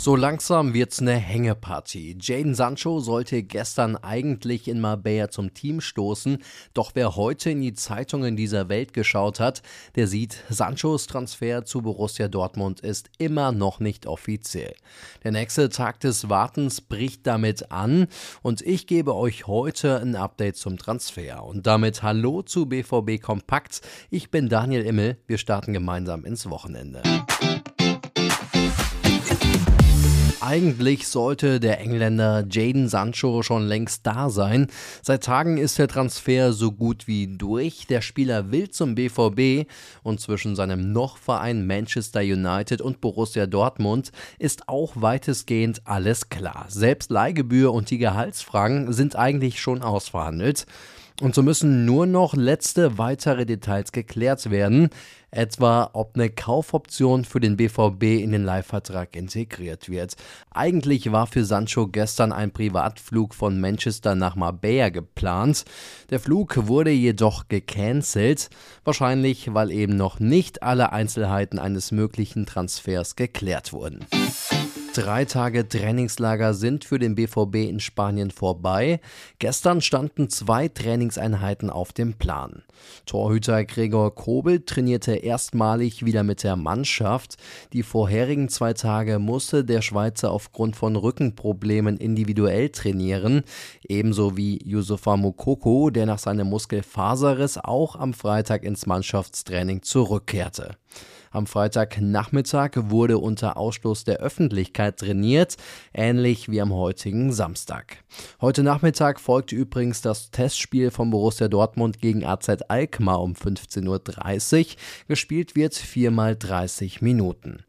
So langsam wird's eine Hängepartie. Jaden Sancho sollte gestern eigentlich in Marbella zum Team stoßen, doch wer heute in die Zeitungen dieser Welt geschaut hat, der sieht, Sanchos Transfer zu Borussia Dortmund ist immer noch nicht offiziell. Der nächste Tag des Wartens bricht damit an und ich gebe euch heute ein Update zum Transfer. Und damit hallo zu BVB Kompakt. Ich bin Daniel Immel. Wir starten gemeinsam ins Wochenende. Eigentlich sollte der Engländer Jaden Sancho schon längst da sein. Seit Tagen ist der Transfer so gut wie durch. Der Spieler will zum BVB und zwischen seinem Noch-Verein Manchester United und Borussia Dortmund ist auch weitestgehend alles klar. Selbst Leihgebühr und die Gehaltsfragen sind eigentlich schon ausverhandelt. Und so müssen nur noch letzte weitere Details geklärt werden, etwa ob eine Kaufoption für den BVB in den Leihvertrag integriert wird. Eigentlich war für Sancho gestern ein Privatflug von Manchester nach Marbella geplant. Der Flug wurde jedoch gecancelt, wahrscheinlich weil eben noch nicht alle Einzelheiten eines möglichen Transfers geklärt wurden. Drei Tage Trainingslager sind für den BVB in Spanien vorbei. Gestern standen zwei Trainingseinheiten auf dem Plan. Torhüter Gregor Kobel trainierte erstmalig wieder mit der Mannschaft. Die vorherigen zwei Tage musste der Schweizer aufgrund von Rückenproblemen individuell trainieren, ebenso wie Yusufa Mukoko, der nach seinem Muskelfaserriss auch am Freitag ins Mannschaftstraining zurückkehrte. Am Freitagnachmittag wurde unter Ausschluss der Öffentlichkeit trainiert, ähnlich wie am heutigen Samstag. Heute Nachmittag folgte übrigens das Testspiel von Borussia Dortmund gegen AZ Alkmaar um 15.30 Uhr. Gespielt wird viermal 30 Minuten.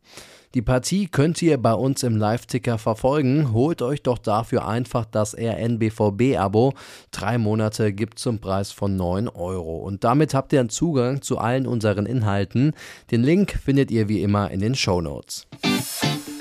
Die Partie könnt ihr bei uns im Live-Ticker verfolgen. Holt euch doch dafür einfach das RNBVB-Abo. Drei Monate gibt zum Preis von 9 Euro. Und damit habt ihr einen Zugang zu allen unseren Inhalten. Den Link findet ihr wie immer in den Show Notes.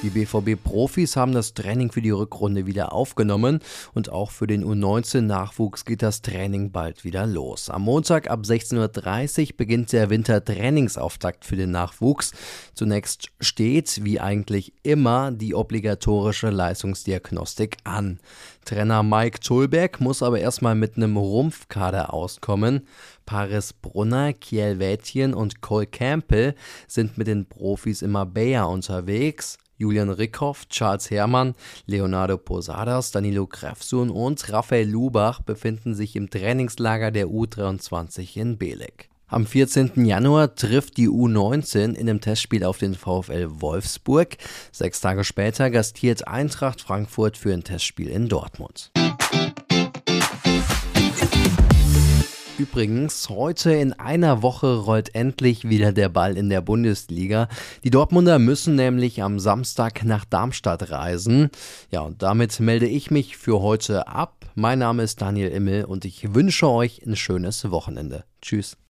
Die BVB-Profis haben das Training für die Rückrunde wieder aufgenommen und auch für den U19-Nachwuchs geht das Training bald wieder los. Am Montag ab 16.30 Uhr beginnt der Wintertrainingsauftakt für den Nachwuchs. Zunächst steht, wie eigentlich immer, die obligatorische Leistungsdiagnostik an. Trainer Mike Tulberg muss aber erstmal mit einem Rumpfkader auskommen. Paris Brunner, Kiel Wätjen und Cole Campbell sind mit den Profis immer Bayer unterwegs. Julian Rickhoff, Charles Herrmann, Leonardo Posadas, Danilo Krefsun und Raphael Lubach befinden sich im Trainingslager der U23 in Belek. Am 14. Januar trifft die U19 in einem Testspiel auf den VfL Wolfsburg. Sechs Tage später gastiert Eintracht Frankfurt für ein Testspiel in Dortmund. Übrigens, heute in einer Woche rollt endlich wieder der Ball in der Bundesliga. Die Dortmunder müssen nämlich am Samstag nach Darmstadt reisen. Ja, und damit melde ich mich für heute ab. Mein Name ist Daniel Immel und ich wünsche euch ein schönes Wochenende. Tschüss.